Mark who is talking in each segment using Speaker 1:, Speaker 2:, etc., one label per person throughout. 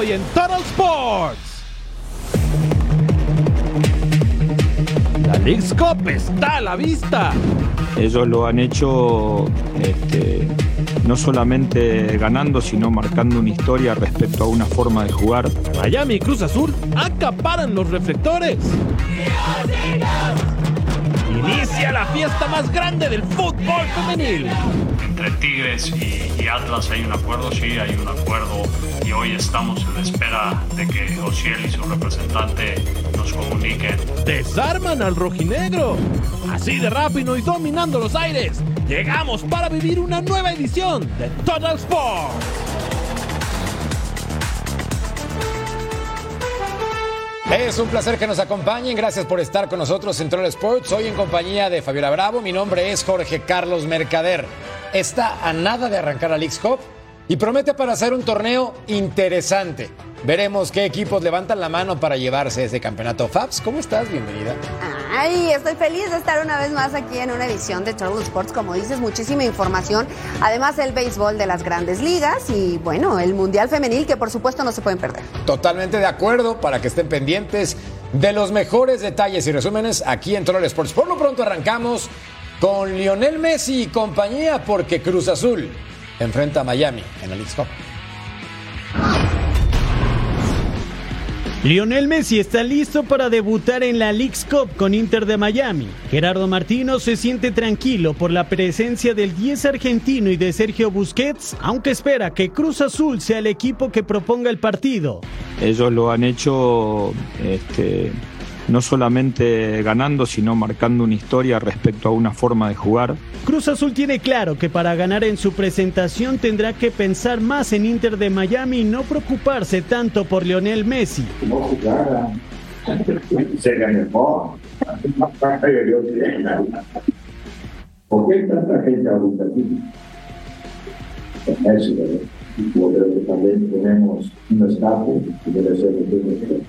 Speaker 1: Hoy en Total Sports. La League's Cup está a la vista.
Speaker 2: Ellos lo han hecho este, no solamente ganando, sino marcando una historia respecto a una forma de jugar.
Speaker 1: Miami y Cruz Azul acaparan los reflectores. Inicia la fiesta más grande del fútbol femenil.
Speaker 3: Entre Tigres y, y Atlas hay un acuerdo, sí, hay un acuerdo y hoy estamos en espera de que Ociel y su representante nos comuniquen.
Speaker 1: Desarman al rojinegro. Así de rápido y dominando los aires, llegamos para vivir una nueva edición de Total Sports.
Speaker 4: Es un placer que nos acompañen. Gracias por estar con nosotros en Troll Sports. Hoy en compañía de Fabiola Bravo. Mi nombre es Jorge Carlos Mercader. Está a nada de arrancar a Leagues Cup y promete para hacer un torneo interesante. Veremos qué equipos levantan la mano para llevarse ese campeonato. Fabs, ¿cómo estás? Bienvenida.
Speaker 5: Ay, estoy feliz de estar una vez más aquí en una edición de Travel Sports. Como dices, muchísima información. Además, el béisbol de las grandes ligas y, bueno, el Mundial Femenil, que por supuesto no se pueden perder.
Speaker 4: Totalmente de acuerdo para que estén pendientes de los mejores detalles y resúmenes aquí en Troll Sports. Por lo pronto arrancamos con Lionel Messi y compañía porque Cruz Azul enfrenta a Miami en la League Cup.
Speaker 6: Lionel Messi está listo para debutar en la League's Cup con Inter de Miami. Gerardo Martino se siente tranquilo por la presencia del 10 argentino y de Sergio Busquets, aunque espera que Cruz Azul sea el equipo que proponga el partido.
Speaker 2: Ellos lo han hecho este, no solamente ganando, sino marcando una historia respecto a una forma de jugar.
Speaker 6: Cruz Azul tiene claro que para ganar en su presentación tendrá que pensar más en Inter de Miami y no preocuparse tanto por Lionel Messi.
Speaker 7: ¿Por qué hay tanta gente ahorita aquí? En eso, ¿verdad? Y yo creo que también tenemos un estatus que debe ser el mismo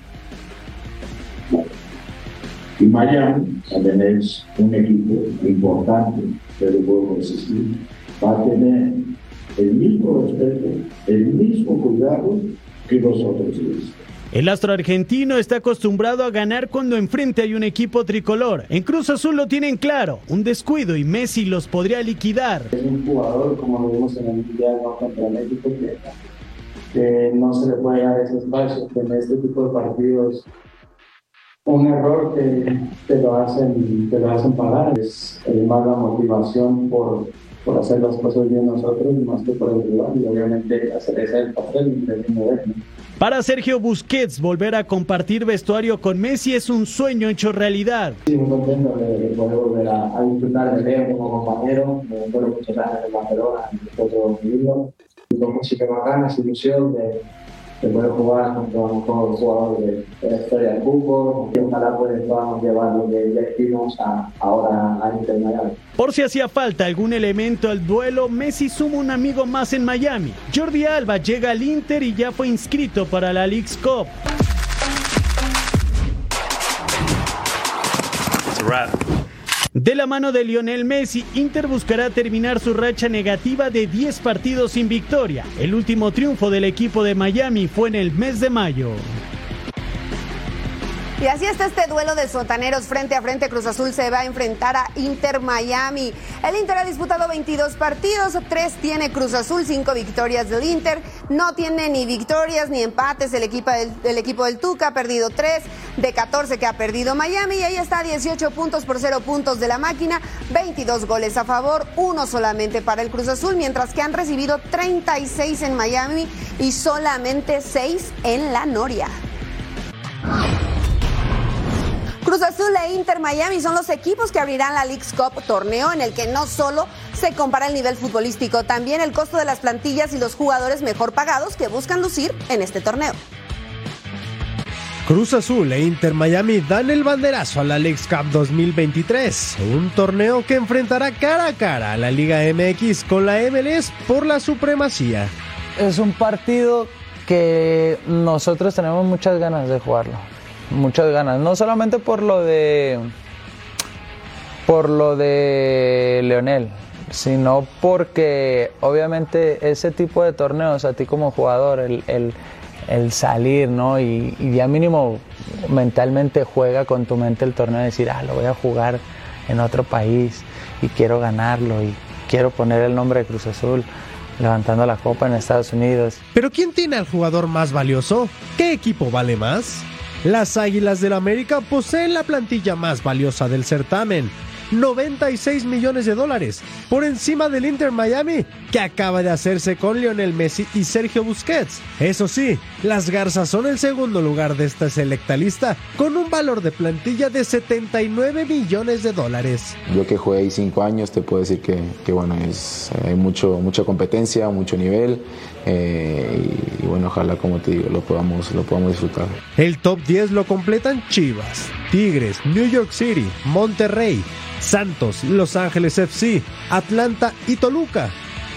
Speaker 7: y Miami también es un equipo importante pero puedo resistir. Va a tener el mismo respeto, el mismo cuidado que los otros días.
Speaker 6: El astro argentino está acostumbrado a ganar cuando enfrente hay un equipo tricolor. En Cruz Azul lo tienen claro, un descuido y Messi los podría liquidar.
Speaker 8: Es un jugador, como lo vimos en el Mundial ¿no? contra México, que, que no se le puede dar ese espacio, que en este tipo de partidos un error que te lo hacen, te lo hacen pagar. Es más la motivación por, por hacer las cosas bien nosotros más que por el rival y obviamente hacer ese el papel de
Speaker 6: Para Sergio Busquets, volver a compartir vestuario con Messi es un sueño hecho realidad.
Speaker 8: Sí, muy contento de poder volver a, a disfrutar de Leo como compañero. Me fueron muchos años en Barcelona y nosotros vivirlo. Y con música bacana, ilusión de se puede jugar con un jugador de, de, la historia del fútbol y ojalá pues podamos llevar lo que ya hicimos a, ahora a Inter Miami.
Speaker 6: Por si hacía falta algún elemento al duelo, Messi suma un amigo más en Miami. Jordi Alba llega al Inter y ya fue inscrito para la League's Cup. De la mano de Lionel Messi, Inter buscará terminar su racha negativa de 10 partidos sin victoria. El último triunfo del equipo de Miami fue en el mes de mayo.
Speaker 5: Y así está este duelo de sotaneros frente a frente. Cruz Azul se va a enfrentar a Inter Miami. El Inter ha disputado 22 partidos, 3 tiene Cruz Azul, 5 victorias del Inter. No tiene ni victorias ni empates el equipo del, Tuca, ha perdido 3 de 14 que ha perdido Miami. Y ahí está 18 puntos por 0 puntos de la máquina, 22 goles a favor, uno solamente para el Cruz Azul, mientras que han recibido 36 en Miami y solamente 6 en la Noria. Cruz Azul e Inter Miami son los equipos que abrirán la League's Cup, torneo en el que no solo se compara el nivel futbolístico, también el costo de las plantillas y los jugadores mejor pagados que buscan lucir en este torneo.
Speaker 9: Cruz Azul e Inter Miami dan el banderazo a la League's Cup 2023, un torneo que enfrentará cara a cara a la Liga MX con la MLS por la supremacía.
Speaker 10: Es un partido que nosotros tenemos muchas ganas de jugarlo, muchas ganas, no solamente por lo de por lo de Leonel, sino porque obviamente ese tipo de torneos a ti como jugador, el, el salir, ¿no? Y, ya mínimo mentalmente juega con tu mente el torneo, decir, ah, lo voy a jugar en otro país y quiero ganarlo y quiero poner el nombre de Cruz Azul levantando la copa en Estados Unidos.
Speaker 9: Pero ¿quién tiene al jugador más valioso? ¿Qué equipo vale más? Las Águilas del América poseen la plantilla más valiosa del certamen 96 millones de dólares, por encima del Inter Miami, que acaba de hacerse con Lionel Messi y Sergio Busquets. Eso sí, las Garzas son el segundo lugar de esta selecta lista, con un valor de plantilla de 79 millones de dólares.
Speaker 11: Yo que jugué ahí 5 años, te puedo decir que, bueno, es, hay mucho, mucha competencia, mucho nivel. Eh, y, bueno, ojalá, como te digo, lo podamos, lo podamos disfrutar.
Speaker 9: El top 10 lo completan Chivas, Tigres, New York City, Monterrey, Santos, Los Ángeles FC, Atlanta y Toluca.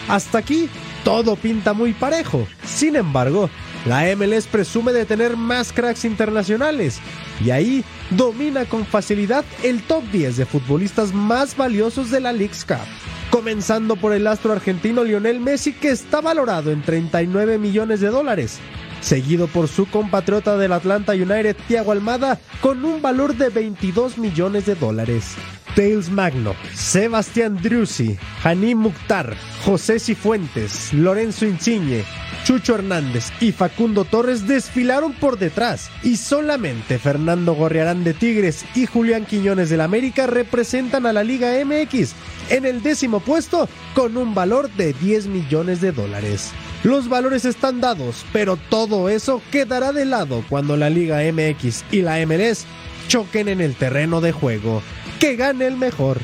Speaker 9: Hasta aquí todo pinta muy parejo. Sin embargo, la MLS presume de tener más cracks internacionales y ahí domina con facilidad el top 10 de futbolistas más valiosos de la League's Cup. Comenzando por el astro argentino Lionel Messi que está valorado en 39 millones de dólares, seguido por su compatriota del Atlanta United Thiago Almada con un valor de 22 millones de dólares. Tails Magno, Sebastián Drusi, Hanim Mukhtar, José Cifuentes, Lorenzo Insigne, Chucho Hernández y Facundo Torres desfilaron por detrás y solamente Fernando Gorriarán de Tigres y Julián Quiñones del América representan a la Liga MX en el décimo puesto con un valor de 10 millones de dólares. Los valores están dados, pero todo eso quedará de lado cuando la Liga MX y la MLS choquen en el terreno de juego que gane el mejor.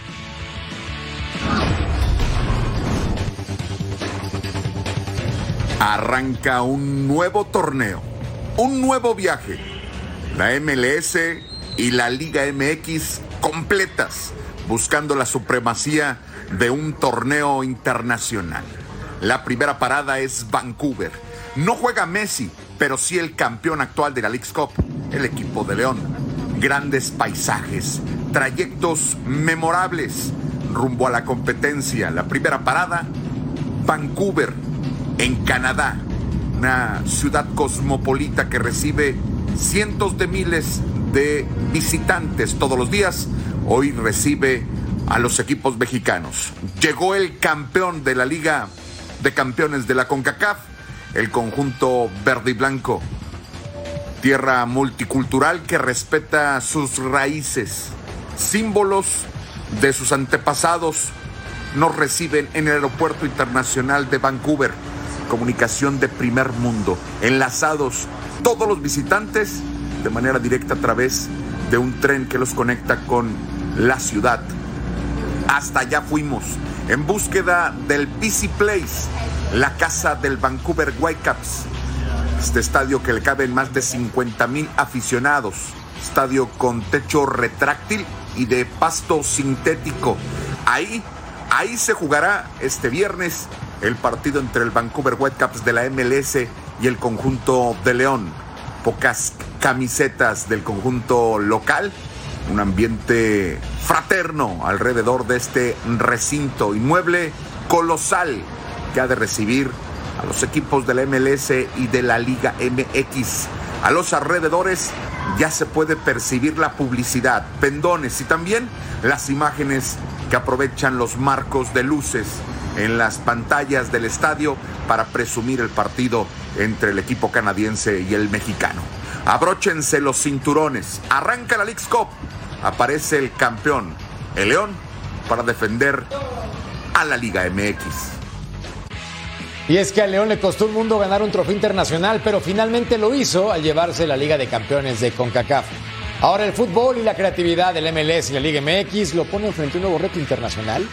Speaker 12: Arranca un nuevo torneo, un nuevo viaje. La MLS y la Liga MX completas, buscando la supremacía de un torneo internacional. La primera parada es Vancouver. No juega Messi, pero sí el campeón actual de la League's Cup, el equipo de León. Grandes paisajes, trayectos memorables rumbo a la competencia. La primera parada, Vancouver, en Canadá, una ciudad cosmopolita que recibe cientos de miles de visitantes todos los días. Hoy recibe a los equipos mexicanos. Llegó el campeón de la Liga de Campeones de la CONCACAF, el conjunto verde y blanco. Tierra multicultural que respeta sus raíces símbolos de sus antepasados nos reciben en el Aeropuerto Internacional de Vancouver. Comunicación de primer mundo, enlazados todos los visitantes de manera directa a través de un tren que los conecta con la ciudad. Hasta allá fuimos en búsqueda del BC Place, la casa del Vancouver Whitecaps. Este estadio que le caben más de 50 mil aficionados, estadio con techo retráctil y de pasto sintético. Ahí, ahí se jugará este viernes el partido entre el Vancouver Whitecaps de la MLS y el conjunto de León. Pocas camisetas del conjunto local, un ambiente fraterno alrededor de este recinto inmueble colosal que ha de recibir a los equipos de la MLS y de la Liga MX. A los alrededores ya se puede percibir la publicidad, pendones y también las imágenes que aprovechan los marcos de luces en las pantallas del estadio para presumir el partido entre el equipo canadiense y el mexicano. Abróchense los cinturones, arranca la League's Cup, aparece el campeón, el León, para defender a la Liga MX.
Speaker 4: Y es que a León le costó un mundo ganar un trofeo internacional, pero finalmente lo hizo al llevarse la Liga de Campeones de CONCACAF. Ahora el fútbol y la creatividad del MLS y la Liga MX lo ponen frente a un nuevo reto internacional,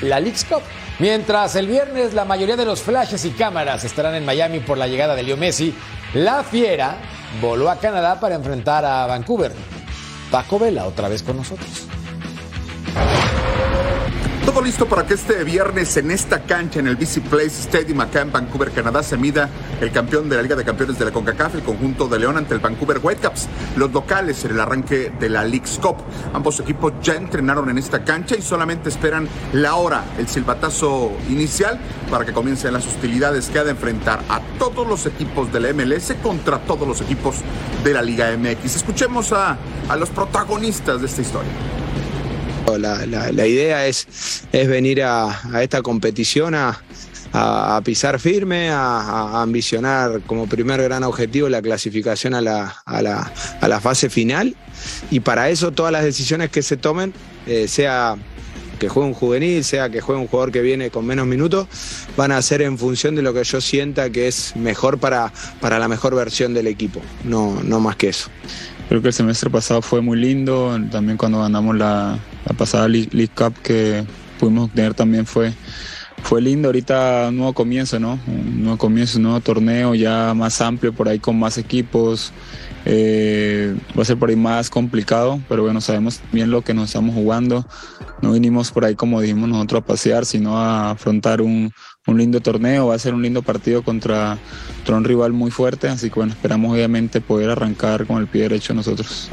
Speaker 4: la League's Cup. Mientras el viernes la mayoría de los flashes y cámaras estarán en Miami por la llegada de Leo Messi, la Fiera voló a Canadá para enfrentar a Vancouver. Paco Vela otra vez con nosotros.
Speaker 12: Todo listo para que este viernes en esta cancha en el BC Place Stadium acá en Vancouver, Canadá, se mida el campeón de la Liga de Campeones de la CONCACAF, el conjunto de León ante el Vancouver Whitecaps, los locales en el arranque de la League's Cup. Ambos equipos ya entrenaron en esta cancha y solamente esperan la hora, el silbatazo inicial para que comiencen las hostilidades que ha de enfrentar a todos los equipos de la MLS contra todos los equipos de la Liga MX. Escuchemos a, a los protagonistas de esta historia.
Speaker 13: La, la, la, idea es, es venir a, esta competición a, pisar firme, a, ambicionar como primer gran objetivo la clasificación a la, a la, fase final y para eso todas las decisiones que se tomen, eh, sea que juegue un juvenil, sea que juegue un jugador que viene con menos minutos, van a ser en función de lo que yo sienta que es mejor para, para la mejor versión del equipo, no, no más que eso.
Speaker 2: Creo que el semestre pasado fue muy lindo, también cuando ganamos la, la pasada League Cup que pudimos tener también fue, fue lindo. Ahorita un nuevo comienzo, ¿no? Un nuevo comienzo, un nuevo torneo ya más amplio, por ahí con más equipos. Eh, va a ser por ahí más complicado, pero bueno, sabemos bien lo que nos estamos jugando. No vinimos por ahí, como dijimos nosotros, a pasear, sino a afrontar un, un lindo torneo, va a ser un lindo partido contra, un rival muy fuerte, así que bueno, esperamos obviamente poder arrancar con el pie derecho nosotros.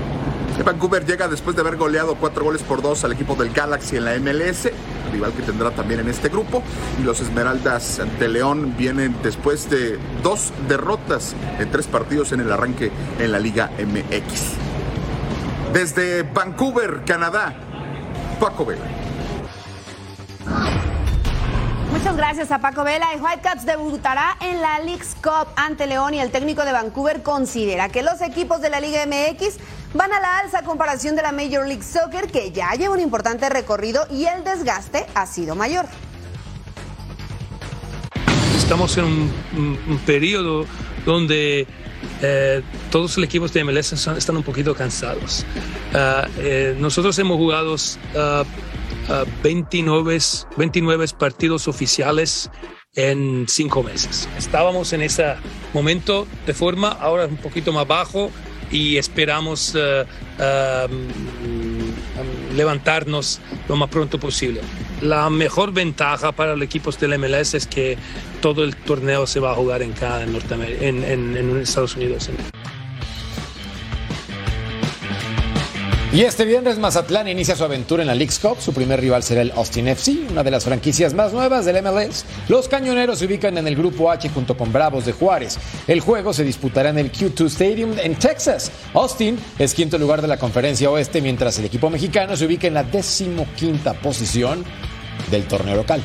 Speaker 12: Vancouver llega después de haber goleado cuatro goles por dos al equipo del Galaxy en la MLS, rival que tendrá también en este grupo, y los Esmeraldas ante León vienen después de dos derrotas en tres partidos en el arranque en la Liga MX. Desde Vancouver, Canadá, Paco Vela.
Speaker 5: Muchas gracias a Paco Vela. El Whitecaps debutará en la League's Cup ante León y el técnico de Vancouver considera que los equipos de la Liga MX van a la alza a comparación de la Major League Soccer que ya lleva un importante recorrido y el desgaste ha sido mayor.
Speaker 14: Estamos en un, periodo donde eh, todos los equipos de MLS están un poquito cansados. Uh, eh, nosotros hemos jugado uh, uh, 29, 29 partidos oficiales en cinco meses. Estábamos en ese momento de forma, ahora un poquito más bajo y esperamos levantarnos lo más pronto posible. La mejor ventaja para los equipos del MLS es que todo el torneo se va a jugar en cada en Estados Unidos.
Speaker 4: Y este viernes Mazatlán inicia su aventura en la League's Cup. Su primer rival será el Austin FC, una de las franquicias más nuevas del MLS. Los cañoneros se ubican en el grupo H junto con Bravos de Juárez. El juego se disputará en el Q2 Stadium en Texas. Austin es quinto lugar de la conferencia oeste, mientras el equipo mexicano se ubica en la decimoquinta posición del torneo local.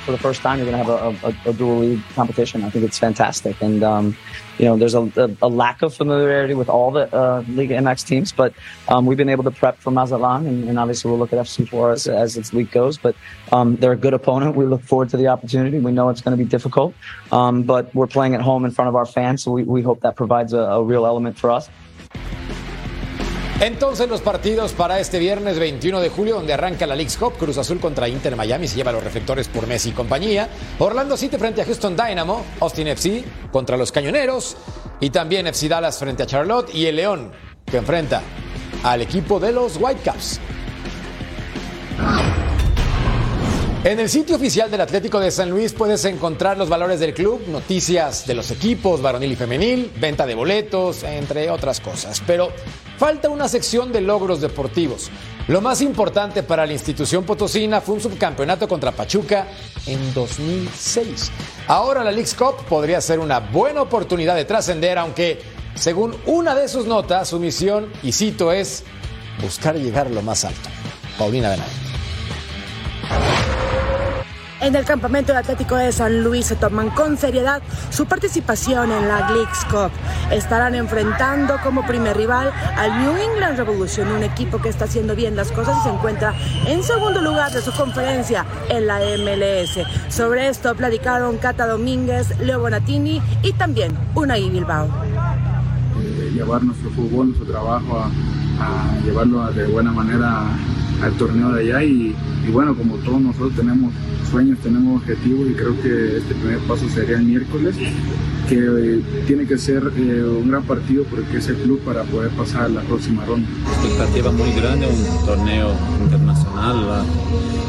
Speaker 15: For the first time, you're going to have a, a, a, dual league competition. I think it's fantastic. And, um, you know, there's a, a, lack of familiarity with all the uh, Liga MX teams, but um, we've been able to prep for Mazatlan, and, and obviously we'll look at FC4 as, as its week goes. But um, they're a good opponent. We look forward to the opportunity. We know it's going to be difficult, um, but we're playing at home in front of our fans, so we, we hope that provides a real element for us.
Speaker 4: Entonces los partidos para este viernes 21 de julio, donde arranca la League's Cup, Cruz Azul contra Inter Miami, se lleva los reflectores por Messi y compañía, Orlando City frente a Houston Dynamo, Austin FC contra los Cañoneros y también FC Dallas frente a Charlotte y el León que enfrenta al equipo de los Whitecaps. En el sitio oficial del Atlético de San Luis puedes encontrar los valores del club, noticias de los equipos, varonil y femenil, venta de boletos, entre otras cosas. Pero falta una sección de logros deportivos. Lo más importante para la institución potosina fue un subcampeonato contra Pachuca en 2006. Ahora la League's Cup podría ser una buena oportunidad de trascender, aunque según una de sus notas, su misión, y cito, es buscar llegar a lo más alto. Paulina Benavente.
Speaker 16: En el campamento de Atlético de San Luis se toman con seriedad su participación en la League's Cup. Estarán enfrentando como primer rival al New England Revolution, un equipo que está haciendo bien las cosas y se encuentra en segundo lugar de su conferencia en la MLS. Sobre esto platicaron Cata Domínguez, Leo Bonatini y también Unai Bilbao.
Speaker 2: llevar nuestro fútbol, nuestro trabajo, a, a llevarlo de buena manera al torneo de allá y, bueno, como todos nosotros tenemos sueños, tenemos objetivos y creo que este primer paso sería el miércoles, que eh, tiene que ser eh, un gran partido porque es el club para poder pasar a la próxima ronda.
Speaker 17: Expectativa muy grande, un torneo internacional,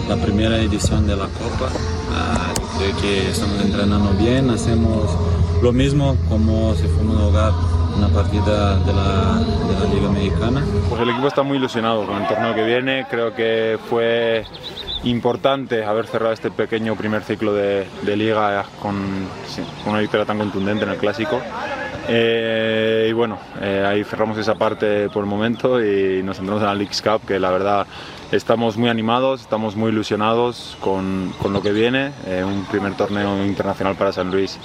Speaker 17: la, primera edición de la Copa. Ah, que estamos entrenando bien, hacemos lo mismo como si fuéramos a jugar una partida de la, de la, Liga Mexicana.
Speaker 18: Pues el equipo está muy ilusionado con el torneo que viene, creo que fue importante haber cerrado este pequeño primer ciclo de, de liga con, sí, con, una victoria tan contundente en el clásico. Eh, y bueno, eh, ahí cerramos esa parte por el momento y nos centramos en la Leagues Cup, que la verdad estamos muy animados, estamos muy ilusionados con, con lo que viene, eh, un primer torneo internacional para San Luis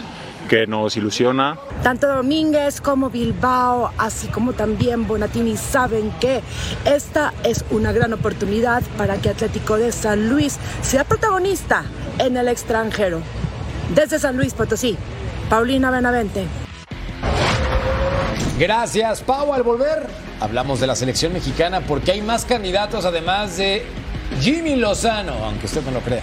Speaker 18: que nos ilusiona.
Speaker 16: Tanto Domínguez como Bilbao, así como también Bonatini, saben que esta es una gran oportunidad para que Atlético de San Luis sea protagonista en el extranjero. Desde San Luis Potosí, Paulina Benavente.
Speaker 4: Gracias, Pau. Al volver, hablamos de la selección mexicana porque hay más candidatos además de Jimmy Lozano, aunque usted no lo crea.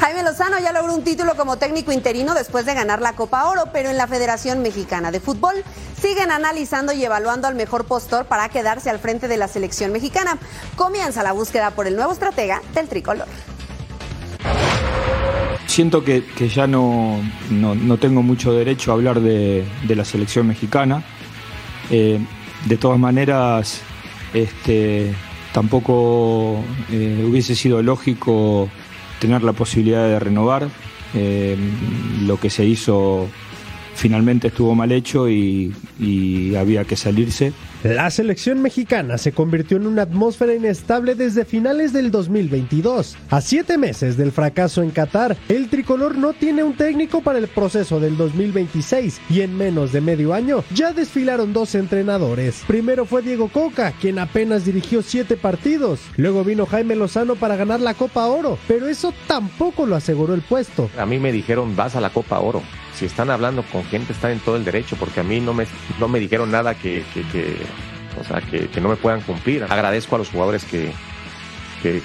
Speaker 5: Jaime Lozano ya logró un título como técnico interino después de ganar la Copa Oro, pero en la Federación Mexicana de Fútbol siguen analizando y evaluando al mejor postor para quedarse al frente de la selección mexicana. Comienza la búsqueda por el nuevo estratega del tricolor.
Speaker 2: Siento que, ya no, no, tengo mucho derecho a hablar de, de la selección mexicana. Eh, de todas maneras, este, tampoco eh, hubiese sido lógico tener la posibilidad de renovar. Eh, lo que se hizo finalmente estuvo mal hecho y, y, había que salirse.
Speaker 9: La selección mexicana se convirtió en una atmósfera inestable desde finales del 2022. A siete meses del fracaso en Qatar, el tricolor no tiene un técnico para el proceso del 2026 y en menos de medio año ya desfilaron dos entrenadores. Primero fue Diego Coca, quien apenas dirigió siete partidos. Luego vino Jaime Lozano para ganar la Copa Oro, pero eso tampoco lo aseguró el puesto.
Speaker 19: A mí me dijeron vas a la Copa Oro si están hablando con gente está en todo el derecho, porque a mí no me, no me dijeron nada que o sea, que, que, no me puedan cumplir. Agradezco a los jugadores que, que,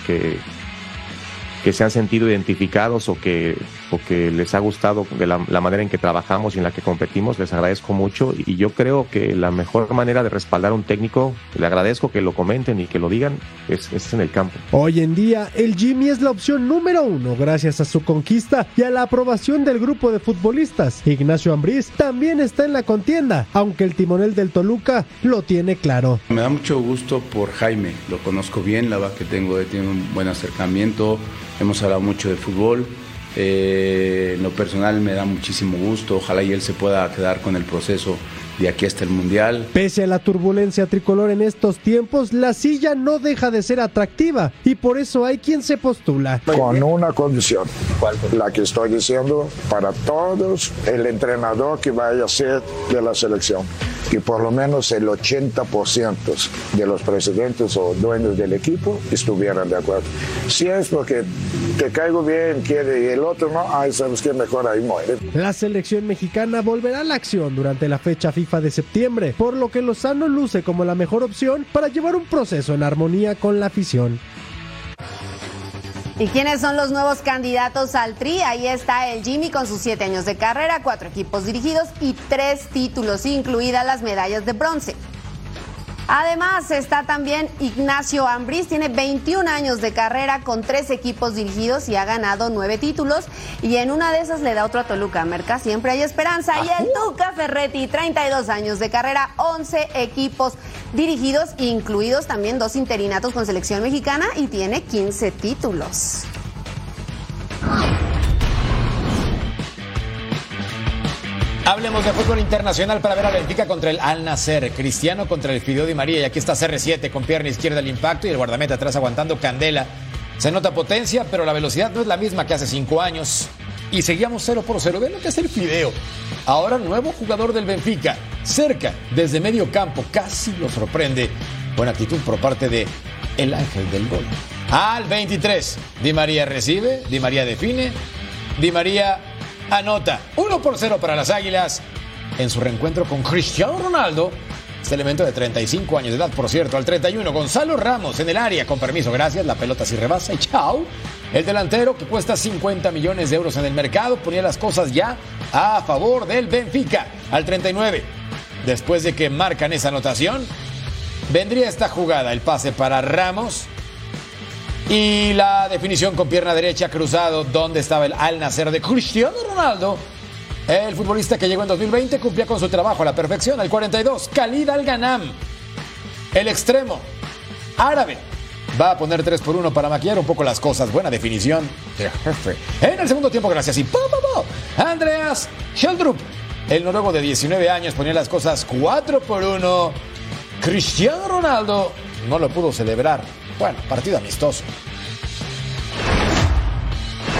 Speaker 19: que se han sentido identificados o que, o que les ha gustado de la, la, manera en que trabajamos y en la que competimos, les agradezco mucho y yo creo que la mejor manera de respaldar a un técnico, le agradezco que lo comenten y que lo digan, es, es en el campo.
Speaker 9: Hoy en día, el Jimmy es la opción número uno gracias a su conquista y a la aprobación del grupo de futbolistas. Ignacio Ambriz también está en la contienda, aunque el timonel del Toluca lo tiene claro.
Speaker 20: Me da mucho gusto por Jaime, lo conozco bien, la verdad que tengo, tiene un buen acercamiento, hemos hablado mucho de fútbol. Eh, en lo personal me da muchísimo gusto, ojalá y él se pueda quedar con el proceso de aquí hasta el Mundial.
Speaker 9: Pese a la turbulencia tricolor en estos tiempos, la silla no deja de ser atractiva y por eso hay quien se postula.
Speaker 21: Con una condición, la que estoy diciendo para todos, el entrenador que vaya a ser de la selección que por lo menos el 80% de los presidentes o dueños del equipo estuvieran de acuerdo. Si es porque te caigo bien, quiere y el otro no, ay, sabes que mejor ahí muere.
Speaker 9: La selección mexicana volverá a la acción durante la fecha FIFA de septiembre, por lo que Lozano luce como la mejor opción para llevar un proceso en armonía con la afición.
Speaker 5: ¿Y quiénes son los nuevos candidatos al Tri? Ahí está el Jimmy con sus siete años de carrera, cuatro equipos dirigidos y tres títulos, incluidas las medallas de bronce. Además está también Ignacio Ambriz, tiene 21 años de carrera con tres equipos dirigidos y ha ganado nueve títulos y en una de esas le da otro a Toluca. Merca, siempre hay esperanza. Y el Tuca Ferretti, 32 años de carrera, 11 equipos dirigidos, incluidos también dos interinatos con selección mexicana y tiene 15 títulos.
Speaker 4: Hablemos de fútbol internacional para ver a Benfica contra el Al Nasser, Cristiano contra el Fideo Di María y aquí está CR7 con pierna izquierda el impacto y el guardameta atrás aguantando candela. Se nota potencia, pero la velocidad no es la misma que hace cinco años. Y seguíamos 0 por 0. Ven lo que es el Fideo. Ahora nuevo jugador del Benfica. Cerca, desde medio campo. Casi lo sorprende. Buena actitud por parte de el ángel del gol. Al 23. Di María recibe. Di María define. Di María anota. 1 por 0 para las Águilas. En su reencuentro con Cristiano Ronaldo. Este elemento de 35 años de edad, por cierto, al 31, Gonzalo Ramos en el área, con permiso, gracias, la pelota si rebasa y chao. El delantero, que cuesta 50 millones de euros en el mercado, ponía las cosas ya a favor del Benfica. Al 39, después de que marcan esa anotación, vendría esta jugada, el pase para Ramos y la definición con pierna derecha cruzado, donde estaba el Al Nacer de Cristiano Ronaldo. El futbolista que llegó en 2020 cumplía con su trabajo a la perfección. Al 42, Khalid Al-Ganam, el extremo árabe. Va a poner 3 por 1 para maquillar un poco las cosas. Buena definición de jefe. En el segundo tiempo, gracias. Y po. Andreas Sheldrup, el noruego de 19 años, ponía las cosas 4 por 1. Cristiano Ronaldo no lo pudo celebrar. Bueno, partido amistoso.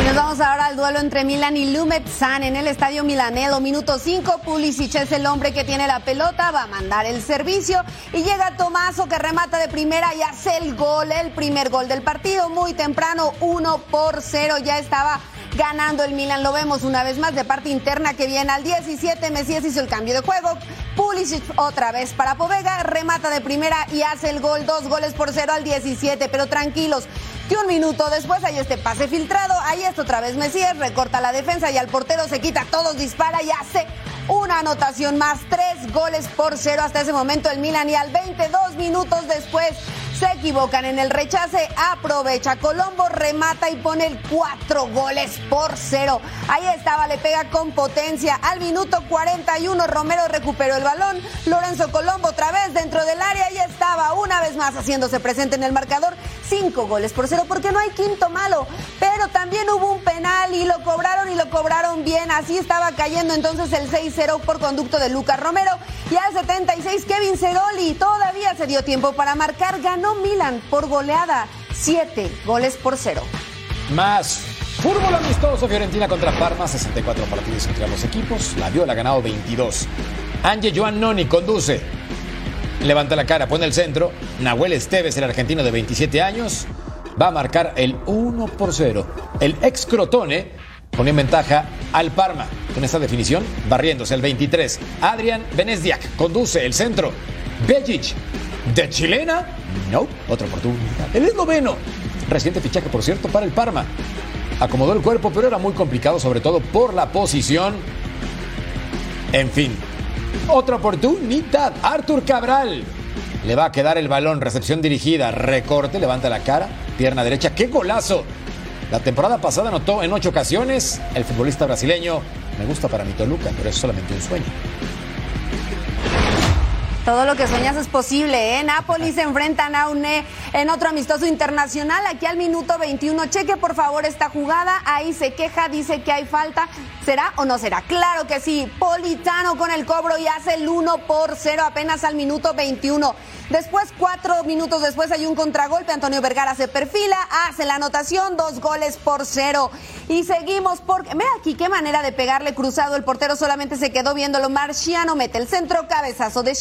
Speaker 5: Nos vamos ahora al duelo entre Milan y Lumetzan en el estadio Milanello. Minuto 5, Pulisic es el hombre que tiene la pelota, va a mandar el servicio y llega Tomaso que remata de primera y hace el gol, el primer gol del partido muy temprano, 1 por 0, ya estaba ganando el Milan. Lo vemos una vez más de parte interna que viene al 17. Mesías hizo el cambio de juego. Pulisic otra vez para Povega, remata de primera y hace el gol, dos goles por cero al 17. Pero tranquilos, que un minuto después hay este pase filtrado. Ahí está otra vez Mesías, recorta la defensa y al portero se quita, todos dispara y hace una anotación más, tres goles por cero hasta ese momento el Milan y al 22 minutos después se equivocan en el rechace, aprovecha Colombo, remata y pone el cuatro goles por cero. Ahí estaba, le pega con potencia. Al minuto 41 Romero recuperó el balón, Lorenzo Colombo otra vez dentro del área y estaba una vez más haciéndose presente en el marcador. Cinco goles por cero porque no hay quinto malo, pero también hubo un penal y lo cobraron y lo cobraron bien. Así estaba cayendo entonces el 6-0 por conducto de Lucas Romero y al 76 Kevin Segoli todavía se dio tiempo para marcar, ganó Milan por goleada, 7 goles por cero.
Speaker 4: Más fútbol amistoso, Fiorentina contra Parma, 64 partidos entre los equipos, la Viola ha ganado 22. Ange Joan Noni conduce, levanta la cara, pone el centro, Nahuel Esteves, el argentino de 27 años, va a marcar el 1 por 0. El ex Crotone pone en ventaja al Parma con esta definición, barriéndose el 23. Adrian Benezdiak conduce el centro. Bejic de chilena, no, otra oportunidad. El esloveno, reciente fichaje por cierto para el Parma. Acomodó el cuerpo, pero era muy complicado, sobre todo por la posición. En fin, otra oportunidad. Artur Cabral le va a quedar el balón, recepción dirigida, recorte, levanta la cara, pierna derecha. ¡Qué golazo! La temporada pasada anotó en ocho ocasiones el futbolista brasileño. Me gusta para mi Toluca, pero es solamente un sueño.
Speaker 5: Todo lo que sueñas es posible, ¿eh? Napoli se enfrenta a Naune en otro amistoso internacional. Aquí al minuto 21. Cheque por favor esta jugada. Ahí se queja, dice que hay falta. ¿Será o no será? Claro que sí. Politano con el cobro y hace el 1 por 0 apenas al minuto 21. Después, cuatro minutos después, hay un contragolpe. Antonio Vergara se perfila, hace la anotación, dos goles por cero. Y seguimos porque, mira aquí qué manera de pegarle cruzado. El portero solamente se quedó viéndolo. Marciano mete el centro, cabezazo de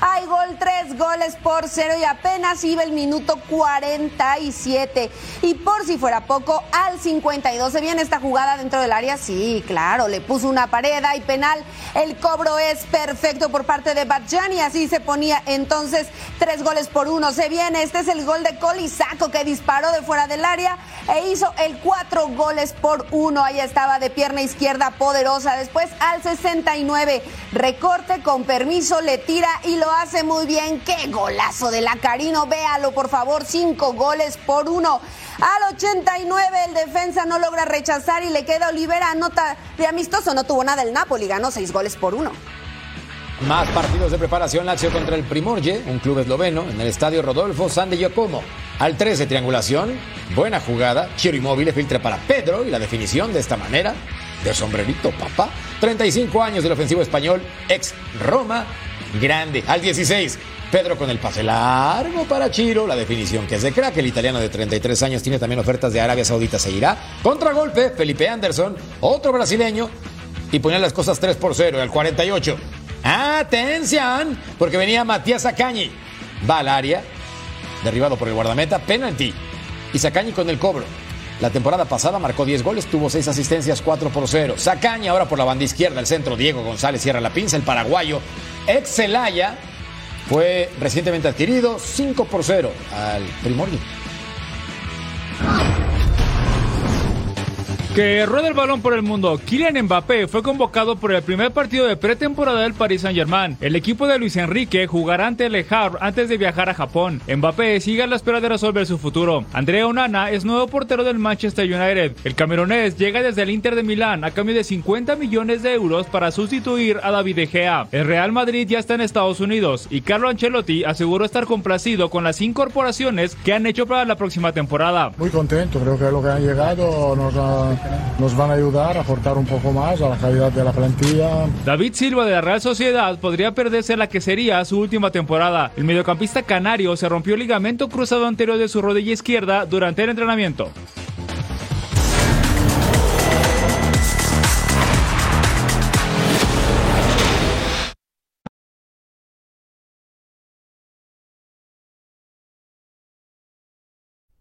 Speaker 5: Hay gol, tres goles por cero y apenas iba el minuto 47. Y por si fuera poco, al 52 se viene esta jugada dentro del área. Sí, claro, le puso una pared, y penal. El cobro es perfecto por parte de Badjani, así se ponía entonces tres goles por uno. Se viene, este es el gol de Colisaco que disparó de fuera del área. e hizo el cuatro goles por uno. Ahí estaba de pierna izquierda poderosa. Después al 69, recorte con permiso, le tira y lo hace muy bien. ¡Qué golazo de la Carino! Véalo, por favor, cinco goles por uno. Al 89 el defensa no logra rechazar y le queda Olivera nota de amistoso. No tuvo nada el Napoli, ganó seis goles por uno.
Speaker 4: Más partidos de preparación Lazio contra el Primorje, un club esloveno, en el estadio Rodolfo San de Giacomo. Al 13 triangulación, buena jugada, Chiro Inmóvil filtra para Pedro y la definición de esta manera, de sombrerito papá. 35 años del ofensivo español, ex Roma, grande. Al 16, Pedro con el pase largo para Chiro, la definición que es de crack. El italiano de 33 años tiene también ofertas de Arabia Saudita. Seguirá. Contragolpe, Felipe Anderson, otro brasileño, y ponía las cosas 3 por 0 al 48. Atención, porque venía Matías Acañi. Va al área, derribado por el guardameta, penalti. Y Sacañi con el cobro. La temporada pasada marcó 10 goles, tuvo 6 asistencias, 4 por 0. Sacañi ahora por la banda izquierda, el centro, Diego González cierra la pinza, el paraguayo. Ex Celaya fue recientemente adquirido 5 por 0 al Primorio.
Speaker 22: Que rueda el balón por el mundo. Kylian Mbappé fue convocado por el primer partido de pretemporada del Paris Saint-Germain. El equipo de Luis Enrique jugará ante Le Havre antes de viajar a Japón. Mbappé sigue a la espera de resolver su futuro. Andrea Onana es nuevo portero del Manchester United. El camerunés llega desde el Inter de Milán a cambio de 50 millones de euros para sustituir a David De Gea. El Real Madrid ya está en Estados Unidos y Carlo Ancelotti aseguró estar complacido con las incorporaciones que han hecho para la próxima temporada.
Speaker 23: Muy contento, creo que lo que han llegado nos ha nos van a ayudar a aportar un poco más a la calidad de la plantilla.
Speaker 22: David Silva de la Real Sociedad podría perderse la que sería su última temporada. El mediocampista canario se rompió el ligamento cruzado anterior de su rodilla izquierda durante el entrenamiento.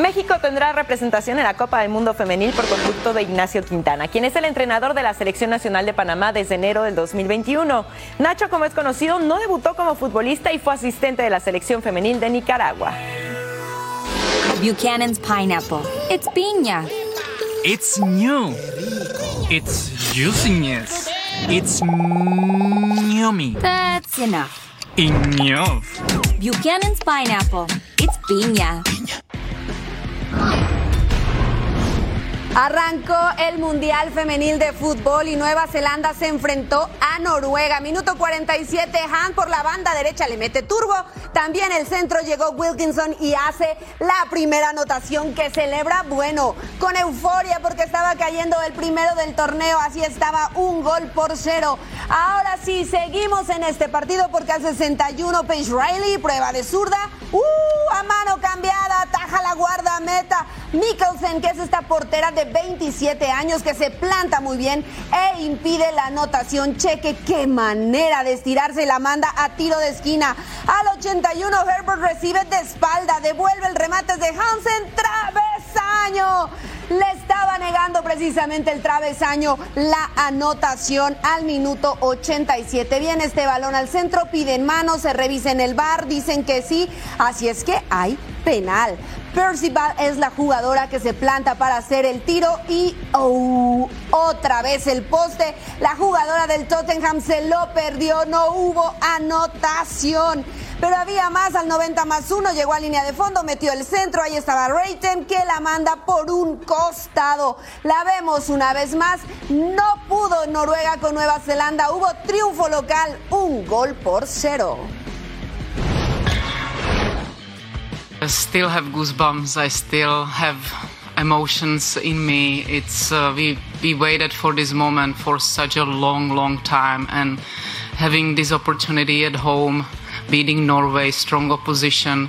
Speaker 24: México tendrá representación en la Copa del Mundo Femenil por conducto de Ignacio Quintana, quien es el entrenador de la Selección Nacional de Panamá desde enero del 2021. Nacho, como es conocido, no debutó como futbolista y fue asistente de la Selección Femenil de Nicaragua.
Speaker 25: Buchanan's Pineapple. It's piña.
Speaker 26: It's new. It's juiciness. It's yummy.
Speaker 25: That's enough.
Speaker 26: Enough.
Speaker 25: Buchanan's Pineapple. It's piña. Oh!
Speaker 5: Arrancó el Mundial Femenil de Fútbol y Nueva Zelanda se enfrentó a Noruega. Minuto 47, Han por la banda derecha le mete turbo. También el centro llegó Wilkinson y hace la primera anotación que celebra, bueno, con euforia porque estaba cayendo el primero del torneo. Así estaba un gol por cero. Ahora sí, seguimos en este partido porque al 61 Paige Riley, prueba de zurda. ¡Uh! A mano cambiada, taja la guarda, meta. Mikkelsen, que es esta portera de 27 años que se planta muy bien e impide la anotación. Cheque, qué manera de estirarse la manda a tiro de esquina. Al 81 Herbert recibe de espalda, devuelve el remate de Hansen, travesaño. Le estaba negando precisamente el travesaño la anotación al minuto 87. Viene este balón al centro, piden manos, se revisa en el bar, dicen que sí, así es que hay penal. Percival es la jugadora que se planta para hacer el tiro y oh, otra vez el poste. La jugadora del Tottenham se lo perdió, no hubo anotación. Pero había más al 90 más 1, llegó a línea de fondo, metió el centro, ahí estaba Reiten que la manda por un costado. La vemos una vez más, no pudo Noruega con Nueva Zelanda, hubo triunfo local, un gol por cero.
Speaker 27: I still have goosebumps. I still have emotions in me. It's uh, we we waited for this moment for such a long, long time, and having this opportunity at home, beating Norway, strong opposition,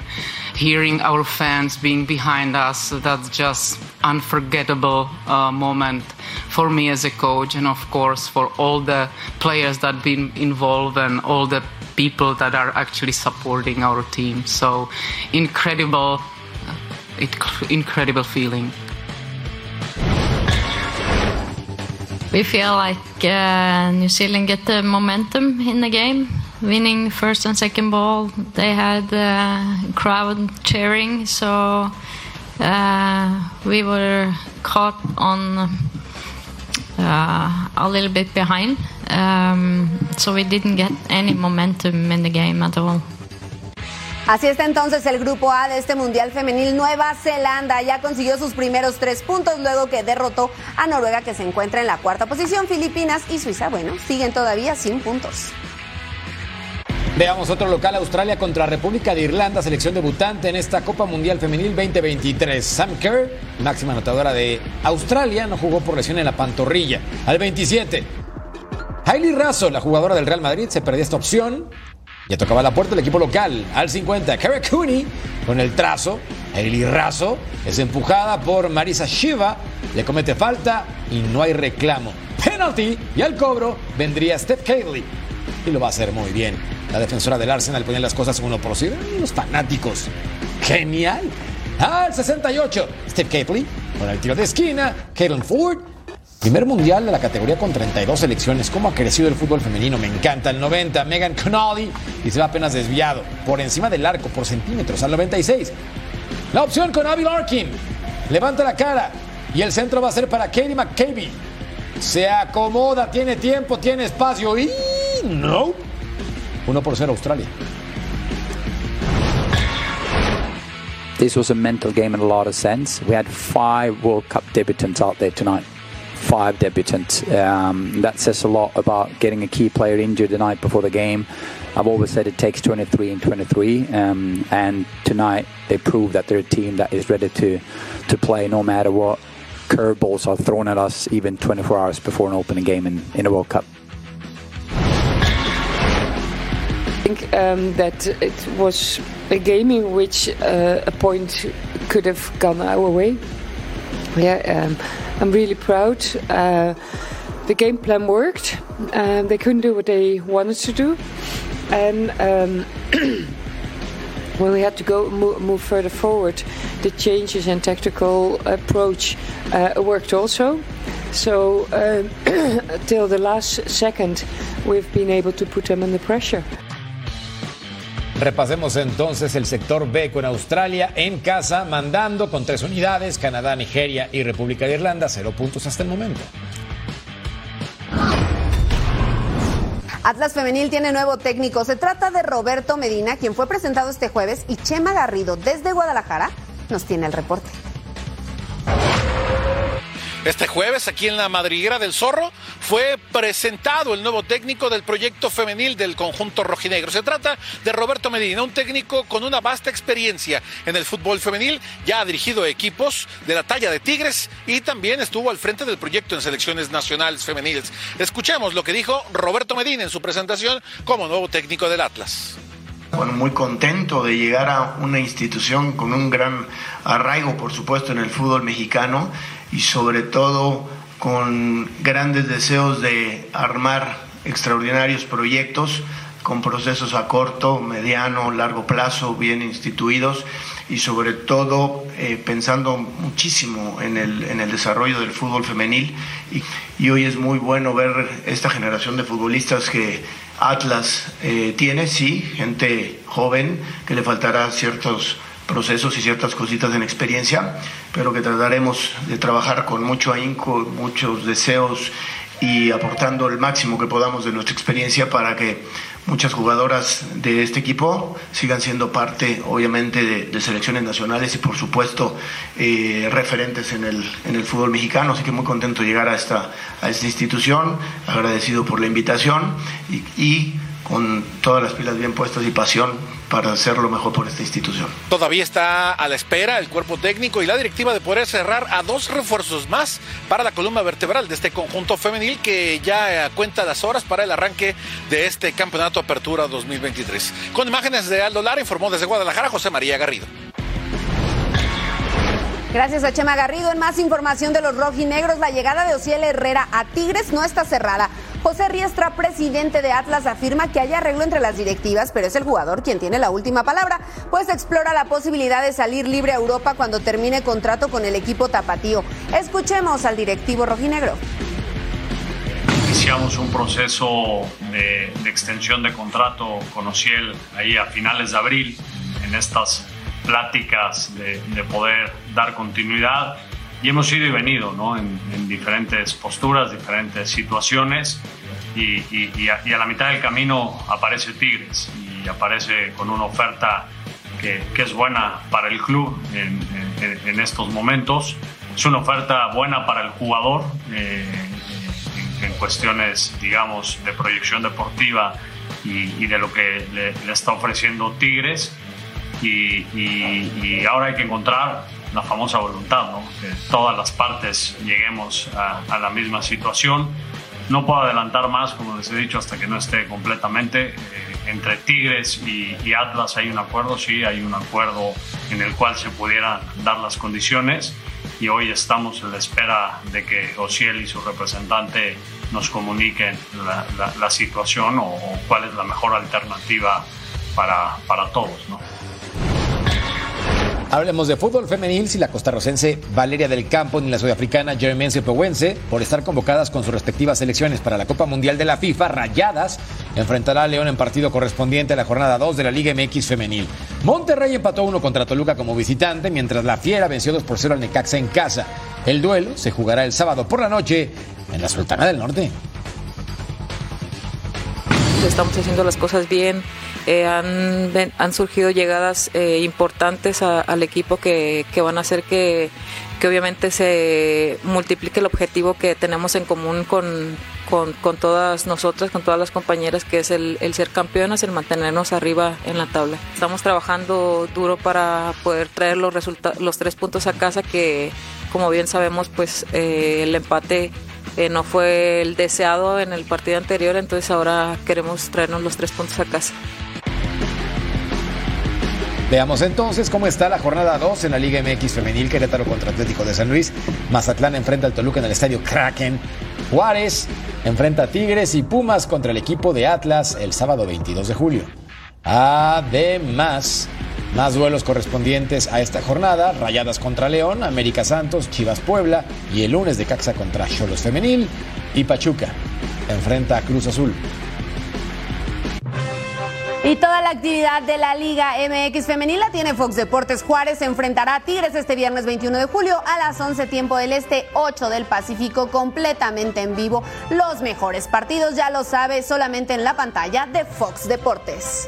Speaker 27: hearing our fans being behind us, that's just unforgettable uh, moment for me as a coach and of course for all the players that been involved and all the people that are actually supporting our team. So incredible, incredible feeling.
Speaker 28: We feel like uh, New Zealand get the momentum in the game, winning first and second ball. They had uh, crowd cheering, so uh, we were caught on a little bit behind. So we didn't get any momentum in the game at all.
Speaker 5: Así está entonces el grupo A de este Mundial Femenil. Nueva Zelanda ya consiguió sus primeros tres puntos luego que derrotó a Noruega que se encuentra en la cuarta posición. Filipinas y Suiza, bueno, siguen todavía sin puntos.
Speaker 4: Veamos otro local, Australia contra República de Irlanda, selección debutante en esta Copa Mundial Femenil 2023. Sam Kerr, máxima anotadora de Australia, no jugó por lesión en la pantorrilla. Al 27, Hailey Raso, la jugadora del Real Madrid, se perdió esta opción. Ya tocaba la puerta el equipo local. Al 50, Kara Cooney con el trazo. Hailey Raso es empujada por Marisa Shiva. Le comete falta y no hay reclamo. Penalty y al cobro vendría Steph Cayley. Y lo va a hacer muy bien. La defensora del Arsenal pone las cosas uno por sí. Los fanáticos. Genial. Al 68, Steve Catley con el tiro de esquina. Caitlin Ford Primer mundial de la categoría con 32 selecciones. ¿Cómo ha crecido el fútbol femenino? Me encanta. El 90, Megan Connolly. Y se va apenas desviado. Por encima del arco, por centímetros. Al 96. La opción con Abby Larkin. Levanta la cara. Y el centro va a ser para Katie McCabe. Se acomoda, tiene tiempo, tiene espacio. Y no. 1 por 0 Australia.
Speaker 29: This was a mental game in a lot of sense. We had five World Cup debutants out there tonight. five debutants. Um, that says a lot about getting a key player injured the night before the game. I've always said it takes 23 and 23, um, and tonight they proved that they're a team that is ready to to play no matter what curveballs are thrown at us, even 24 hours before an opening game in, in a World Cup.
Speaker 30: Think um, that it was a game in which uh, a point could have gone our way. Yeah, um, I'm really proud. Uh, the game plan worked. Um, they couldn't do what they wanted to do, and um, when we had to go move, move, further forward, the changes in tactical approach uh, worked also. So uh, till the last second, we've been able to put them under pressure.
Speaker 4: Repasemos entonces el sector B con Australia en casa, mandando con tres unidades, Canadá, Nigeria y República de Irlanda, cero puntos hasta el momento.
Speaker 5: Atlas Femenil tiene nuevo técnico. Se trata de Roberto Medina, quien fue presentado este jueves, y Chema Garrido, desde Guadalajara, nos tiene el reporte.
Speaker 31: Este jueves, aquí en la madriguera del Zorro, fue presentado el nuevo técnico del proyecto femenil del conjunto rojinegro. Se trata de Roberto Medina, un técnico con una vasta experiencia en el fútbol femenil. Ya ha dirigido equipos de la talla de Tigres y también estuvo al frente del proyecto en selecciones nacionales femeniles. Escuchemos lo que dijo Roberto Medina en su presentación como nuevo técnico del Atlas.
Speaker 32: Bueno, muy contento de llegar a una institución con un gran arraigo, por supuesto, en el fútbol mexicano y sobre todo con grandes deseos de armar extraordinarios proyectos con procesos a corto, mediano, largo plazo, bien instituidos y sobre todo eh, pensando muchísimo en el, en el, desarrollo del fútbol femenil. Y, y, hoy es muy bueno ver esta generación de futbolistas que Atlas eh, tiene, sí, gente joven que le faltará ciertos procesos y ciertas cositas en experiencia, pero que trataremos de trabajar con mucho ahínco, muchos deseos y aportando el máximo que podamos de nuestra experiencia para que muchas jugadoras de este equipo sigan siendo parte, obviamente, de, selecciones nacionales y, por supuesto, eh, referentes en el, en el fútbol mexicano. Así que muy contento de llegar a esta, a esta institución, agradecido por la invitación y con todas las pilas bien puestas y pasión para hacer lo mejor por esta institución.
Speaker 31: Todavía está a la espera el cuerpo técnico y la directiva de poder cerrar a dos refuerzos más para la columna vertebral de este conjunto femenil que ya cuenta las horas para el arranque de este campeonato Apertura 2023. Con imágenes de Aldo Lara informó desde Guadalajara José María Garrido.
Speaker 5: Gracias a Chema Garrido. En más información de los rojinegros, la llegada de Ociel Herrera a Tigres no está cerrada. José Riestra, presidente de Atlas, afirma que hay arreglo entre las directivas, pero es el jugador quien tiene la última palabra, pues explora la posibilidad de salir libre a Europa cuando termine contrato con el equipo tapatío. Escuchemos al directivo rojinegro.
Speaker 33: Iniciamos un proceso de, extensión de contrato con Ociel ahí a finales de abril en estas pláticas de, poder dar continuidad y hemos ido y venido ¿no? en, en diferentes posturas, diferentes situaciones y, y, y, a, y, a, la mitad del camino aparece Tigres y aparece con una oferta que, que es buena para el club en, en, en, estos momentos. Es una oferta buena para el jugador eh, en, cuestiones, digamos, de proyección deportiva y, de lo que le, le está ofreciendo Tigres y, ahora hay que encontrar la famosa voluntad, ¿no? que todas las partes lleguemos a, a, la misma situación. No puedo adelantar más, como les he dicho, hasta que no esté completamente. Eh, entre Tigres y, y, Atlas hay un acuerdo, sí, hay un acuerdo en el cual se pudieran dar las condiciones y hoy estamos en la espera de que Ociel y su representante nos comuniquen la, la, la situación o, o, cuál es la mejor alternativa para, para todos. ¿no?
Speaker 4: Hablemos de fútbol femenil si la costarrocense Valeria del Campo ni la sudafricana Jeremiense Pehuense, por estar convocadas con sus respectivas selecciones para la Copa Mundial de la FIFA, Rayadas, enfrentará a León en partido correspondiente a la jornada 2 de la Liga MX femenil. Monterrey empató uno contra Toluca como visitante, mientras la Fiera venció 2 por 0 al Necaxa en casa. El duelo se jugará el sábado por la noche en la Sultana del Norte.
Speaker 30: Estamos haciendo las cosas bien, eh, han, han, surgido llegadas eh, importantes a, al equipo que, que, van a hacer que, que, obviamente se multiplique el objetivo que tenemos en común con, con, con todas nosotras, con todas las compañeras, que es el, el, ser campeonas, el mantenernos arriba en la tabla. Estamos trabajando duro para poder traer los, los tres puntos a casa que, como bien sabemos, pues eh, el empate eh, no fue el deseado en el partido anterior, entonces ahora queremos traernos los tres puntos a casa.
Speaker 4: Veamos entonces cómo está la jornada 2 en la Liga MX Femenil Querétaro contra Atlético de San Luis. Mazatlán enfrenta al Toluca en el estadio Kraken. Juárez enfrenta a Tigres y Pumas contra el equipo de Atlas el sábado 22 de julio. Además, más duelos correspondientes a esta jornada: Rayadas contra León, América Santos, Chivas Puebla y el lunes de Caxa contra Cholos Femenil y Pachuca enfrenta a Cruz Azul.
Speaker 5: Y toda la actividad de la Liga MX Femenil tiene Fox Deportes. Juárez se enfrentará a Tigres este viernes 21 de julio a las 11 tiempo del Este, 8 del Pacífico, completamente en vivo. Los mejores partidos, ya lo sabe, solamente en la pantalla de Fox Deportes.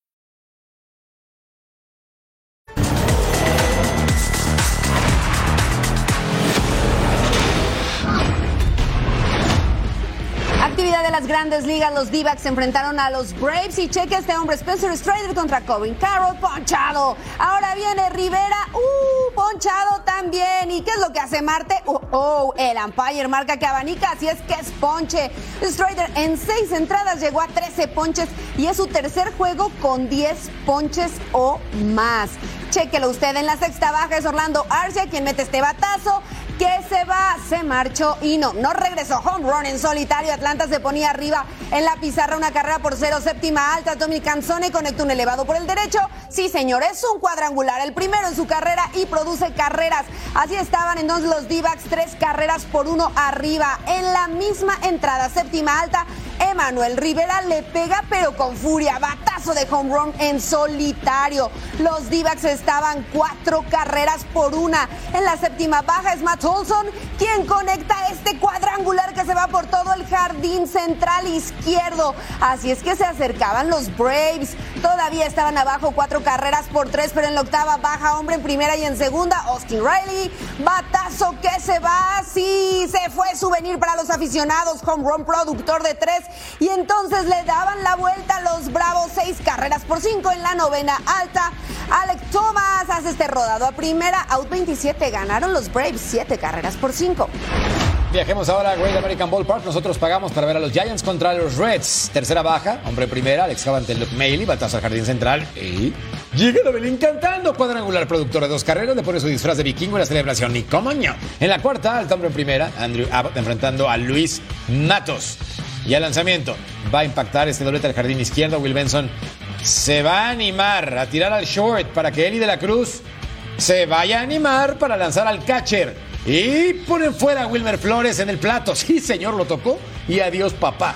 Speaker 5: De las grandes ligas, los d se enfrentaron a los Braves y cheque este hombre, Spencer Strider contra Corbin Carroll, ponchado. Ahora viene Rivera, uh, ponchado también. ¿Y qué es lo que hace Marte? Oh, oh, el umpire marca que abanica, así es que es ponche. Strider en seis entradas llegó a 13 ponches y es su tercer juego con 10 ponches o más. Chequelo usted en la sexta baja, es Orlando Arcia quien mete este batazo que se va, se marchó y no, no regresó. Home run en solitario. Atlanta se ponía arriba en la pizarra una carrera por cero, séptima alta. Tommy Canzone conectó un elevado por el derecho. Sí, señor, es un cuadrangular, el primero en su carrera y produce carreras. Así estaban entonces los d tres carreras por uno arriba. En la misma entrada, séptima alta, Emanuel Rivera le pega pero con furia. Batazo de home run en solitario. Los d estaban cuatro carreras por una. En la séptima baja es Matt Olson quien conecta este cuadrangular que se va por todo el jardín central izquierdo. Así es que se acercaban los Braves. Todavía estaban abajo cuatro carreras por tres, pero en la octava baja hombre en primera y en segunda. Austin Riley. Batazo que se va. Sí, se fue souvenir para los aficionados. Home run productor de tres y entonces le daban la vuelta a los Bravos, seis carreras por cinco en la novena alta. Alex Thomas hace este rodado a primera, out 27, ganaron los Braves, siete carreras por cinco.
Speaker 4: Viajemos ahora a Great American Ballpark. Nosotros pagamos para ver a los Giants contra los Reds. Tercera baja, hombre primera, Alex Cavante, Luke Maley, batazo al jardín central. Y llega Belín cantando. Cuadrangular, productor de dos carreras, le pone su disfraz de vikingo en la celebración. Ni comoño. En la cuarta, alta hombre primera, Andrew Abbott enfrentando a Luis Matos. Y al lanzamiento va a impactar este doblete al jardín izquierdo. Will Benson se va a animar a tirar al short para que Eli de la Cruz se vaya a animar para lanzar al catcher. Y ponen fuera a Wilmer Flores en el plato. Sí, señor, lo tocó. Y adiós, papá.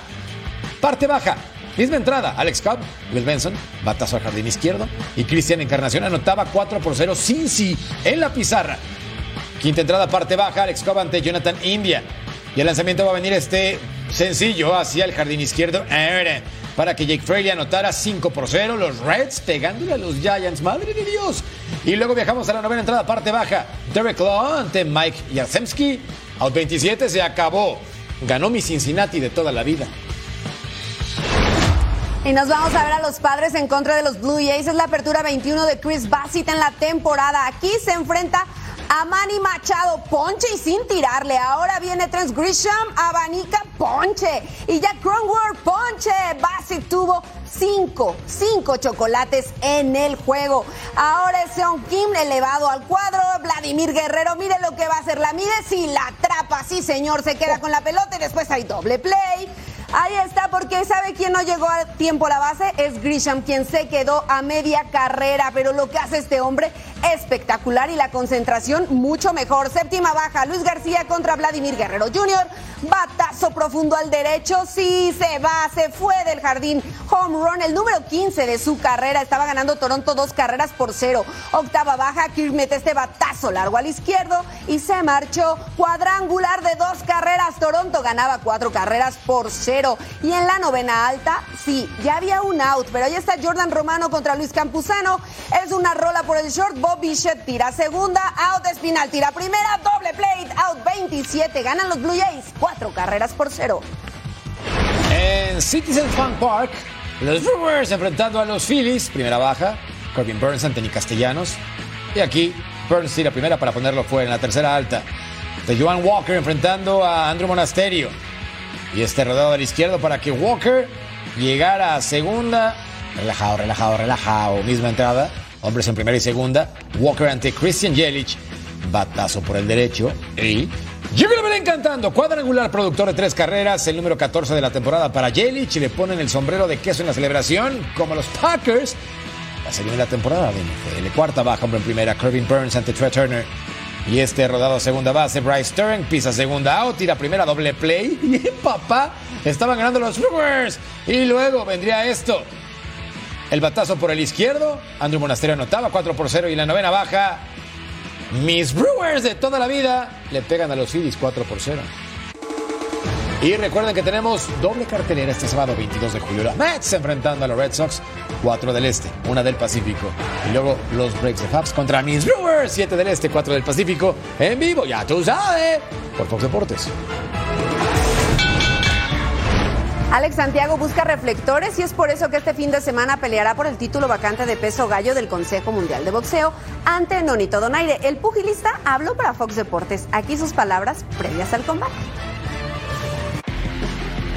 Speaker 4: Parte baja. Misma entrada, Alex Cobb, Will Benson, batazo al jardín izquierdo. Y Cristian Encarnación anotaba 4 por 0 sin sí en la pizarra. Quinta entrada, parte baja, Alex Cobb ante Jonathan India. Y el lanzamiento va a venir este sencillo hacia el jardín izquierdo para que Jake Fraley anotara 5 por 0. Los Reds pegándole a los Giants. Madre de Dios. Y luego viajamos a la novena entrada, parte baja. Derek Law ante Mike Yasemski. Out 27 se acabó. Ganó mi Cincinnati de toda la vida.
Speaker 5: Y nos vamos a ver a los padres en contra de los Blue Jays. Es la apertura 21 de Chris Bassett en la temporada. Aquí se enfrenta a Manny Machado, ponche y sin tirarle. Ahora viene Trent Grisham, abanica, ponche. Y Jack Cronworth, ponche. Bassett tuvo cinco, cinco chocolates en el juego. Ahora es Sean Kim elevado al cuadro. Vladimir Guerrero, mire lo que va a hacer. La mide, si la atrapa, sí señor, se queda con la pelota y después hay doble play. Ahí está, porque ¿sabe quién no llegó a tiempo a la base? Es Grisham, quien se quedó a media carrera, pero lo que hace este hombre espectacular y la concentración mucho mejor. Séptima baja, Luis García contra Vladimir Guerrero Jr. Batazo profundo al derecho, sí, se va, se fue del jardín. Home run, el número 15 de su carrera. Estaba ganando Toronto dos carreras por cero. Octava baja, Kirk mete este batazo largo al izquierdo y se marchó. Cuadrangular de dos carreras. Toronto ganaba cuatro carreras por cero. Y en la novena alta, sí, ya había un out, pero ahí está Jordan Romano contra Luis Campuzano. Es una rola por el short. Bichette tira segunda, out Espinal tira primera, doble plate, out 27. Ganan los Blue Jays cuatro carreras por cero.
Speaker 4: En Citizen Fun Park, los Brewers enfrentando a los Phillies, primera baja, Corbin Burns ante Nick Castellanos. Y aquí Burns tira primera para ponerlo fuera en la tercera alta. De Joan Walker enfrentando a Andrew Monasterio. Y este rodado del izquierdo para que Walker llegara a segunda. Relajado, relajado, relajado. Misma entrada. Hombres en primera y segunda. Walker ante Christian Yelich. Batazo por el derecho. Y Jimmy Belén cantando, cuadrangular productor de tres carreras, el número 14 de la temporada para Yelich y le ponen el sombrero de queso en la celebración, como los Packers. La segunda temporada de NFL, cuarta baja, hombre en primera, Kirvin Burns ante Trey Turner. Y este rodado a segunda base, Bryce Stern pisa segunda out, tira primera doble play. Y papá, estaban ganando los Brewers. Y luego vendría esto. El batazo por el izquierdo, Andrew Monasterio anotaba 4 por 0 y la novena baja, mis Brewers de toda la vida le pegan a los Phillies 4 por 0. Y recuerden que tenemos doble cartelera este sábado 22 de julio. Los Mets enfrentando a los Red Sox, 4 del Este, 1 del Pacífico. Y luego los Breaks de Fabs contra mis Brewers, 7 del Este, 4 del Pacífico. En vivo, ya tú sabes, por Fox Deportes.
Speaker 5: Alex Santiago busca reflectores y es por eso que este fin de semana peleará por el título vacante de peso gallo del Consejo Mundial de Boxeo ante Nonito Donaire. El pugilista habló para Fox Deportes. Aquí sus palabras previas al combate.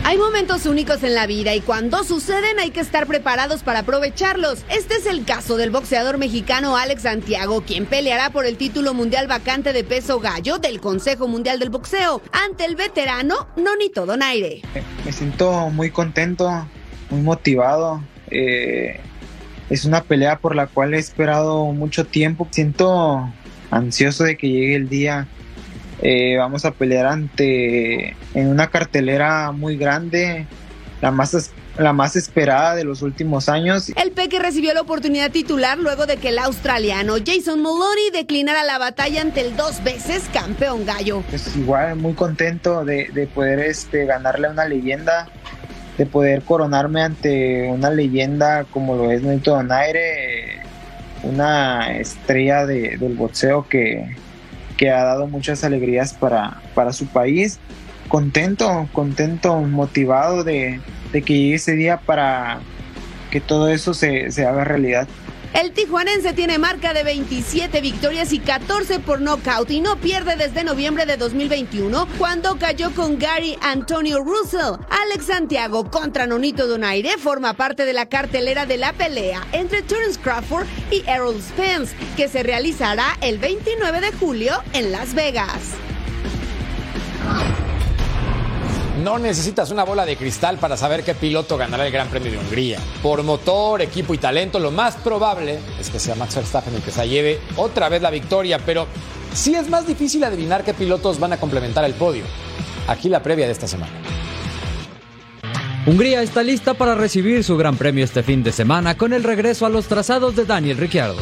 Speaker 5: Hay momentos únicos en la vida y cuando suceden hay que estar preparados para aprovecharlos. Este es el caso del boxeador mexicano Alex Santiago, quien peleará por el título mundial vacante de peso gallo del Consejo Mundial del Boxeo ante el veterano Nonito Donaire.
Speaker 34: Me siento muy contento, muy motivado. Eh, es una pelea por la cual he esperado mucho tiempo. Siento ansioso de que llegue el día eh, vamos a pelear ante en una cartelera muy grande, la más la más esperada de los últimos años.
Speaker 5: El Peque recibió la oportunidad titular luego de que el australiano Jason Maloney declinara la batalla ante el dos veces campeón gallo.
Speaker 34: Es igual muy contento de, poder este, ganarle a una leyenda, de poder coronarme ante una leyenda como lo es Nito Donaire, una estrella del boxeo que, que ha dado muchas alegrías para, para su país. Contento, contento, motivado de, que llegue ese día para que todo eso se, se haga realidad.
Speaker 5: El tijuanense tiene marca de 27 victorias y 14 por nocaut y no pierde desde noviembre de 2021 cuando cayó con Gary Antonio Russell. Alex Santiago contra Nonito Donaire forma parte de la cartelera de la pelea entre Terence Crawford y Errol Spence que se realizará el 29 de julio en Las Vegas.
Speaker 4: No necesitas una bola de cristal para saber qué piloto ganará el Gran Premio de Hungría. Por motor, equipo y talento, lo más probable es que sea Max Verstappen el que se lleve otra vez la victoria, pero sí es más difícil adivinar qué pilotos van a complementar el podio. Aquí la previa de esta semana.
Speaker 35: Hungría está lista para recibir su Gran Premio este fin de semana con el regreso a los trazados de Daniel Ricciardo.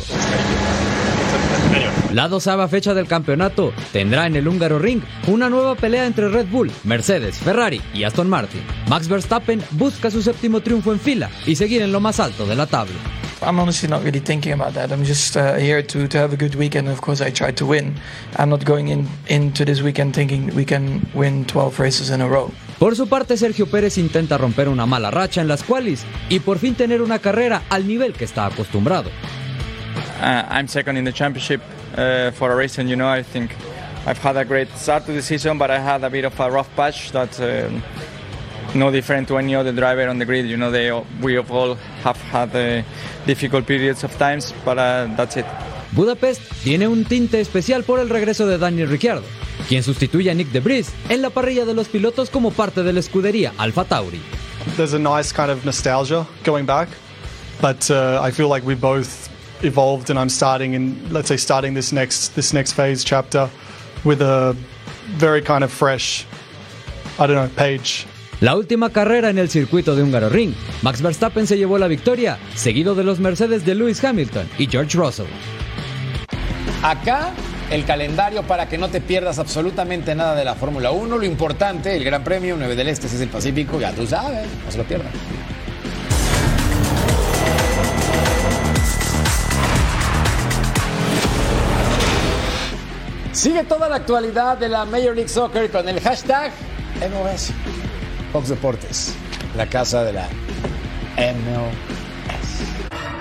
Speaker 35: La doceava fecha del campeonato tendrá en el húngaro ring una nueva pelea entre Red Bull, Mercedes, Ferrari y Aston Martin. Max Verstappen busca su séptimo triunfo en fila y seguir en lo más alto de la tabla.
Speaker 36: I'm honestly not really thinking about that. I'm just uh, here to, to have a good weekend. Of course, I try to win. I'm not going in, into this weekend thinking we can win 12 races in a row.
Speaker 35: Por su parte, Sergio Pérez intenta romper una mala racha en las qualis y por fin tener una carrera al nivel que está acostumbrado.
Speaker 37: Uh, I'm second in the championship uh, for a reason. You know, I think I've had a great start to the season, but I had a bit of a rough patch that um, no different to any other driver on the grid. You know, they we all have had uh, difficult periods of times, but uh, that's it.
Speaker 35: Budapest tiene un tinte especial por el regreso de Daniel Ricciardo, quien sustituye a Nick DeBris en la parrilla de los pilotos como parte de la escudería Alfa Tauri.
Speaker 38: There's a nice kind of nostalgia going back, but uh, I feel like we both evolved and I'm starting in let's say starting this next this next phase chapter with a very kind of fresh I don't know page.
Speaker 35: La última carrera en el circuito de Húngaro Ring, Max Verstappen se llevó la victoria, seguido de los Mercedes de Lewis Hamilton y George Russell.
Speaker 4: Acá el calendario para que no te pierdas absolutamente nada de la Fórmula 1. Lo importante, el Gran Premio 9 del Este, es el Pacífico, ya tú sabes, no se lo pierdan. Sigue toda la actualidad de la Major League Soccer con el hashtag MOS. Fox Deportes, la casa de la MLS.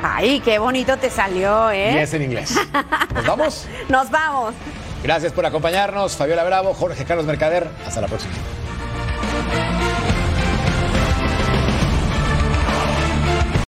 Speaker 5: Ay, qué bonito te salió, ¿eh?
Speaker 4: Y es en inglés. ¿Nos vamos?
Speaker 5: Nos vamos.
Speaker 4: Gracias por acompañarnos. Fabiola Bravo, Jorge Carlos Mercader. Hasta la próxima.